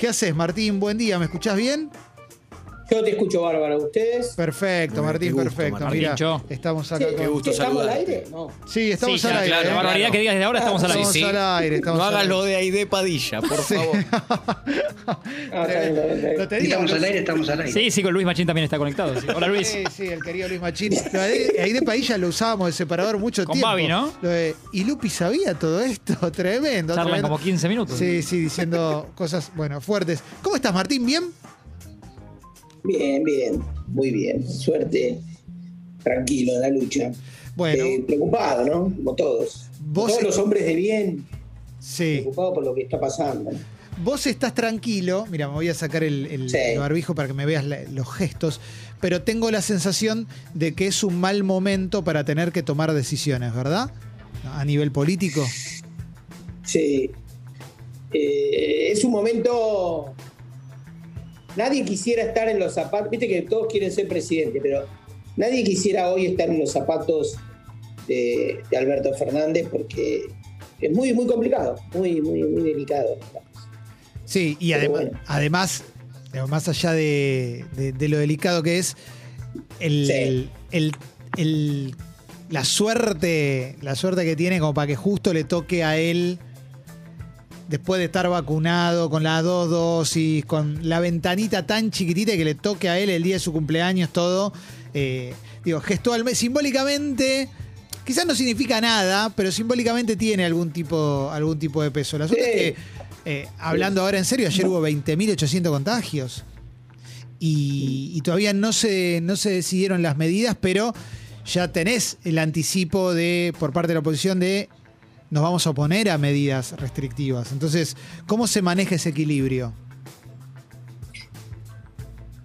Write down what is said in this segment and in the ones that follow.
¿Qué haces, Martín? Buen día, ¿me escuchás bien? Yo te escucho bárbaro, ¿ustedes? Perfecto, Martín, qué gusto, perfecto. Martín. Mira, estamos acá Sí, con... gusto ¿Estamos al aire? No. Sí, estamos Sí, al aire. claro, ¿eh? barbaridad que digas desde ahora, estamos al aire. Estamos Sí, al aire, estamos No hagas lo de Aide Padilla, por favor. Ah, tenía, Estamos al aire, estamos al aire. Sí, sí, con Luis Machín también está conectado. sí. Hola Luis. Sí, sí, el querido Luis Machín. Lo de- ahí de Padilla lo usábamos de separador mucho Con tiempo. Babi, ¿no? Lo de- y Lupi sabía todo esto, tremendo. Charlan tremendo. como 15 minutos. Sí, sí, diciendo cosas, bueno, fuertes. ¿Cómo estás, Martín? ¿Bien? Bien, bien, muy bien. Suerte, tranquilo en la lucha. Bueno, Eh, preocupado, ¿no? Como todos. Vos- Todos los hombres de bien, sí. preocupados por lo que está pasando. Vos estás tranquilo. Mira, me voy a sacar el, el- Sí. el barbijo para que me veas la- los gestos. Pero tengo la sensación de que es un mal momento para tener que tomar decisiones, ¿verdad? A nivel político. Sí. Eh, es un momento. Nadie quisiera estar en los zapatos. Viste que todos quieren ser presidente, pero nadie quisiera hoy estar en los zapatos de, de Alberto Fernández porque es muy, muy complicado, muy, muy, muy delicado. Sí, y adem- bueno. además, más allá de, de- de lo delicado que es, el, Sí. el- el- la suerte, la suerte que tiene como para que justo le toque a él, después de estar vacunado, con las dos dosis, con la ventanita tan chiquitita que le toque a él el día de su cumpleaños, todo. eh, digo, gestualmente, simbólicamente. Quizás no significa nada, pero simbólicamente tiene algún tipo, algún tipo de peso. La suerte Sí. es que, eh, hablando ahora en serio, ayer hubo 20.800 contagios. Y, y todavía no se, no se decidieron las medidas, pero ya tenés el anticipo de por parte de la oposición de nos vamos a oponer a medidas restrictivas. Entonces, ¿cómo se maneja ese equilibrio?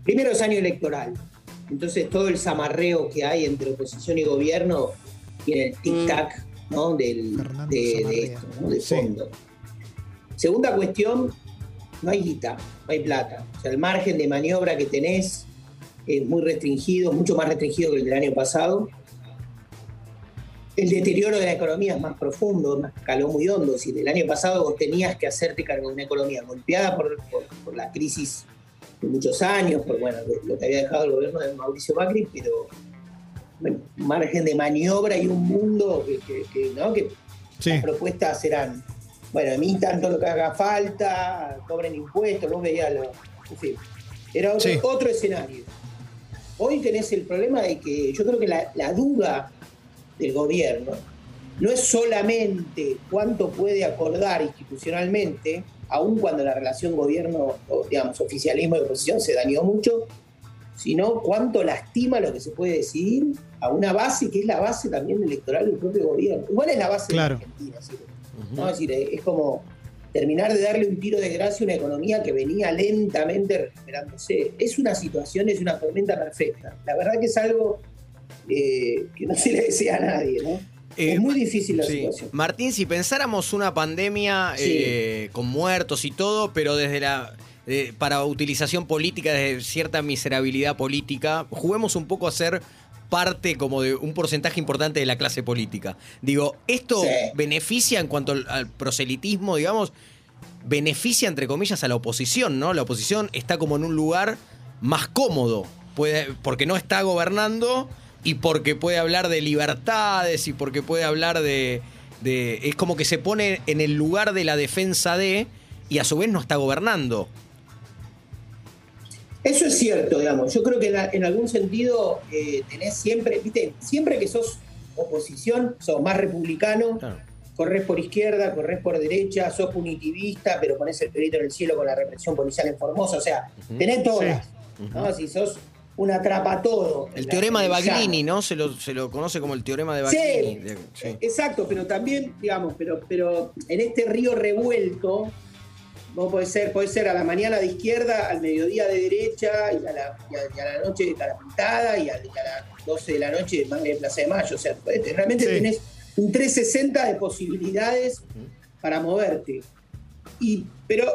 Primero es año electoral. Entonces todo el zamarreo que hay entre oposición y gobierno tiene el tic-tac ¿no? Del, de, esto, ¿no? de Sí. fondo. Segunda cuestión, no hay guita, no hay plata. O sea, el margen de maniobra que tenés es muy restringido, mucho más restringido que el del año pasado. El deterioro de la economía es más profundo, más caló muy hondo. Si el año pasado vos tenías que hacerte cargo de una economía golpeada por, por- por la crisis de muchos años, por bueno, lo- que había dejado el gobierno de Mauricio Macri, pero bueno, margen de maniobra y un mundo que, que- que, ¿no? que Sí. las propuestas serán, bueno, emitan todo lo que haga falta, cobren impuestos, vos veías lo, en fin, era otro, Sí. otro escenario. Hoy tenés el problema de que yo creo que la, la duda del gobierno no es solamente cuánto puede acordar institucionalmente, aun cuando la relación gobierno, digamos, oficialismo y oposición se dañó mucho, sino cuánto lastima lo que se puede decidir a una base que es la base también electoral del propio gobierno. Igual es la base Claro. de Argentina, ¿sí? ¿no? Es decir, es como terminar de darle un tiro de gracia a una economía que venía lentamente recuperándose. Es una situación, es una tormenta perfecta. La verdad que es algo eh, que no se le desea a nadie, ¿no? Eh, es muy difícil la Sí. situación. Martín, si pensáramos una pandemia Sí. eh, con muertos y todo, pero desde la eh, para utilización política, desde cierta miserabilidad política, juguemos un poco a ser parte como de un porcentaje importante de la clase política. Digo, ¿esto Sí. beneficia en cuanto al, al proselitismo, digamos? Beneficia, entre comillas, a la oposición, ¿no? La oposición está como en un lugar más cómodo, puede, porque no está gobernando y porque puede hablar de libertades y porque puede hablar de, de- Es como que se pone en el lugar de la defensa de y a su vez no está gobernando. Eso es cierto, digamos. Yo creo que en, en algún sentido eh, tenés siempre, viste, siempre que sos oposición, sos más republicano, Claro. corres por izquierda, corres por derecha, sos punitivista, pero pones el perito en el cielo con la represión policial en Formosa. O sea, tenés todas. ¿no? Si sos un atrapa todo. El teorema de Baglini, ¿no? Se lo, se lo conoce como el teorema de Baglini. Sí, sí. exacto, pero también, digamos, pero, pero en este río revuelto, vos podés ser, podés ser a la mañana de izquierda, al mediodía de derecha, y a la, y a- y a la noche de cara pintada, y a, y a las 12 de la noche de Plaza de Mayo. O sea, podés- realmente Sí. tenés un 360 de posibilidades para moverte. Y, pero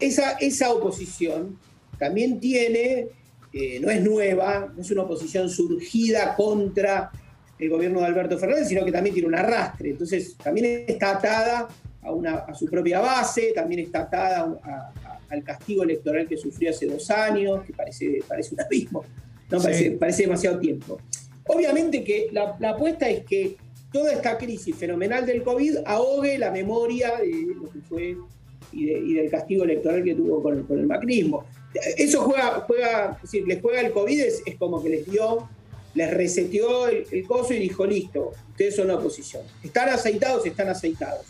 esa, esa oposición también tiene, eh, no es nueva, no es una oposición surgida contra el gobierno de Alberto Fernández, sino que también tiene un arrastre. Entonces, también está atada a, una, a su propia base, también está atada a, a- al castigo electoral que sufrió hace dos años, que parece, parece un abismo, no Sí. parece, parece demasiado tiempo. Obviamente que la, la apuesta es que toda esta crisis fenomenal del COVID ahogue la memoria de lo que fue y, de- y del castigo electoral que tuvo con con el macrismo. Eso juega, juega, es decir, les juega el COVID, es, es como que les dio, les reseteó el, el coso y dijo, listo, ustedes son la oposición. Están aceitados, están aceitados.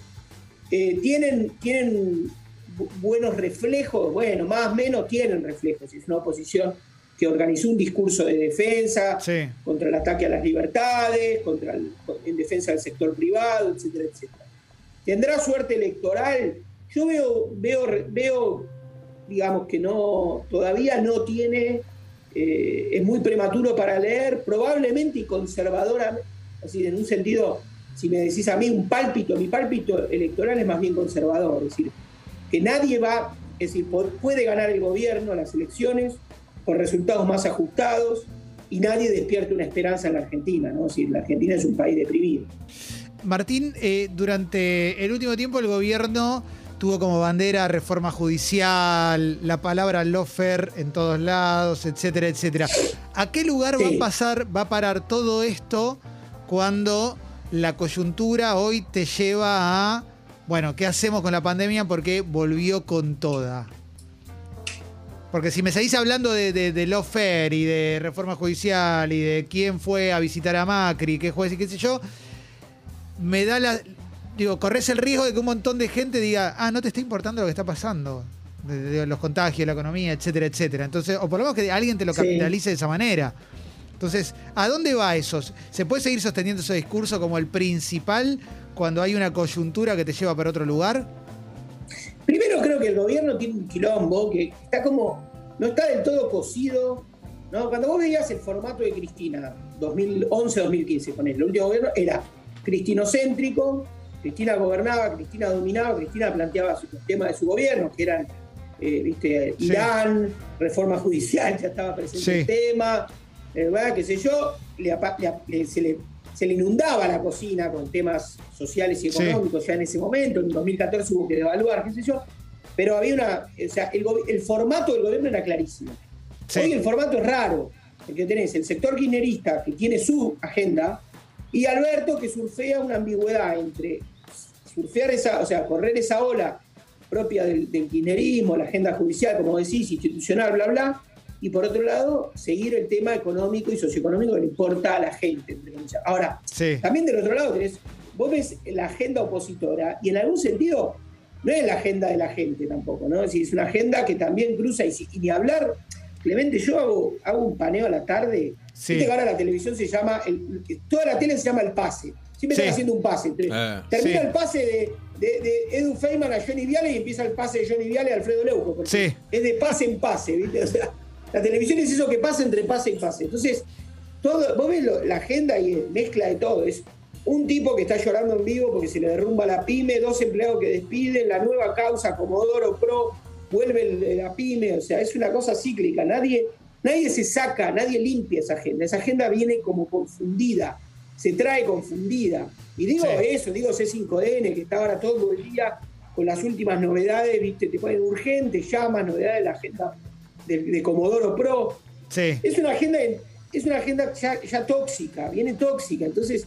Eh, tienen, tienen bu- buenos reflejos, bueno, más o menos tienen reflejos. Es una oposición que organizó un discurso de defensa Sí. contra el ataque a las libertades, contra el- en defensa del sector privado, etcétera, etcétera. ¿Tendrá suerte electoral? Yo veo, veo, veo digamos que no, todavía no tiene, eh, es muy prematuro para leer, probablemente y conservadora, así en un sentido, si me decís a mí un pálpito, mi pálpito electoral es más bien conservador, es decir, que nadie va, es decir, puede ganar el gobierno las elecciones con resultados más ajustados y nadie despierta una esperanza en la Argentina, ¿no? Decir, la Argentina es un país deprimido. Martín, eh, durante el último tiempo el gobierno tuvo como bandera reforma judicial, la palabra lofer en todos lados, etcétera, etcétera. ¿A qué lugar va a pasar, va a parar todo esto cuando la coyuntura hoy te lleva a, bueno, ¿qué hacemos con la pandemia? Porque volvió con toda. Porque si me seguís hablando de, de, de lawfare y de reforma judicial y de quién fue a visitar a Macri, qué juez y qué sé yo, me da la. Digo, corres el riesgo de que un montón de gente diga, ah, no te está importando lo que está pasando. De, de los contagios, la economía, etcétera, etcétera. Entonces, o por lo menos que alguien te lo Sí. capitalice de esa manera. Entonces, ¿a dónde va eso? ¿Se puede seguir sosteniendo ese discurso como el principal cuando hay una coyuntura que te lleva para otro lugar? Primero creo que el gobierno tiene un quilombo que está como, no está del todo cocido. ¿no? Cuando vos veías el formato de Cristina, 2011-2015, con el último gobierno, era cristinocéntrico, Cristina gobernaba, Cristina dominaba, Cristina planteaba su- los temas de su gobierno, que eran, eh, viste, Sí. Irán, reforma judicial, ya estaba presente Sí. el tema, eh, ¿verdad? qué sé yo, le le se, le, se le inundaba la cocina con temas sociales y Sí. económicos ya en ese momento, en 2014 hubo que devaluar, qué sé yo, pero había una, o sea, el, el formato del gobierno era clarísimo. Sí. Hoy el formato es raro, porque tenés el sector kirchnerista que tiene su agenda y Alberto que surfea una ambigüedad entre surfear esa, o sea, correr esa ola propia del, del kirchnerismo, la agenda judicial, como decís, institucional, bla, bla, y por otro lado, seguir el tema económico y socioeconómico que le importa a la gente. Ahora, Sí. también del otro lado tenés, vos ves la agenda opositora y en algún sentido no es la agenda de la gente tampoco, ¿no? Es decir, es una agenda que también cruza y, ni hablar, Clemente, yo hago, hago un paneo a la tarde, Sí. ahora la televisión se llama, el- toda la tele se llama el pase, siempre Sí. están haciendo un pase. Eh. termina Sí. el pase de, de- de Edu Feynman a Johnny Viale y empieza el pase de Johnny Viale a Alfredo Leuco, Sí. es de pase en pase, ¿viste? O sea, la televisión es eso que pasa entre pase y pase. Entonces, todo, vos ves lo- la agenda y mezcla de todo. Es un tipo que está llorando en vivo porque se le derrumba la pyme, dos empleados que despiden, la nueva causa Comodoro Pro, vuelve el- la pyme, o sea, es una cosa cíclica. Nadie, nadie se saca, nadie limpia esa agenda. Esa agenda viene como confundida, se trae confundida. Y digo Sí. eso, digo C5N, que está ahora todo el día con las últimas novedades, viste, te ponen urgentes, llamas, novedades de la agenda de, de Comodoro Pro Sí. es una agenda, es una agenda ya, ya tóxica, viene tóxica. Entonces,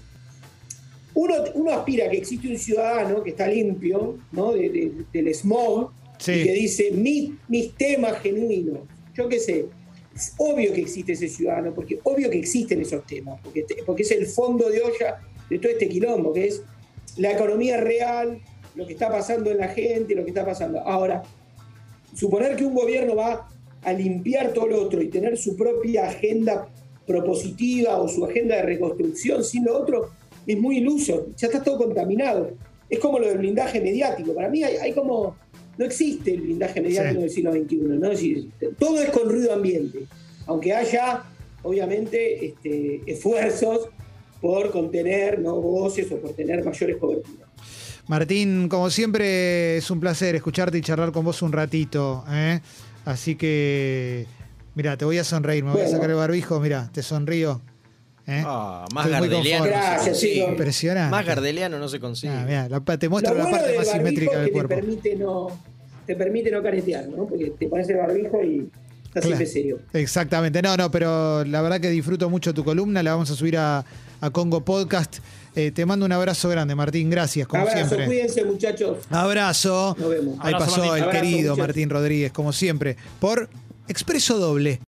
uno, uno aspira a que existe un ciudadano que está limpio ¿no? de- de- del smog Sí. y que dice "Mi- mis temas genuinos. Yo qué sé, obvio que existe ese ciudadano, porque obvio que existen esos temas, porque, porque es el fondo de olla de todo este quilombo, que es la economía real, lo que está pasando en la gente, lo que está pasando. Ahora, suponer que un gobierno va a limpiar todo lo otro y tener su propia agenda propositiva o su agenda de reconstrucción sin lo otro es muy iluso, ya está todo contaminado. Es como lo del blindaje mediático. Para mí hay, hay como. No existe el blindaje mediático Sí. del siglo XXI, ¿no? Es decir, todo es con ruido ambiente. Aunque haya, obviamente, este, esfuerzos por contener ¿no? voces o por tener mayores coberturas. Martín, como siempre, es un placer escucharte y charlar con vos un ratito. ¿eh? Así que, mira, te voy a sonreír, me voy a sacar el barbijo, mira, te sonrío. ¿Eh? Ah, más Estoy gardeliano. no se Gracias, consigue. chico. Impresionante. Más gardeliano no se consigue. Ah, mirá, la pa- te muestro Lo la bueno parte del más simétrica del cuerpo. te permite no, te permite no caretear, ¿no? Porque te pones el barbijo y estás Claro. serio. Exactamente, no, no, pero la verdad que disfruto mucho tu columna, la vamos a subir a, a Congo Podcast. Eh, te mando un abrazo grande, Martín, gracias, como Abrazo, siempre. cuídense muchachos. Abrazo. Nos vemos. Ahí Abrazo, pasó Martín. el Abrazo, querido muchachos. Martín Rodríguez, como siempre, por Expreso Doble.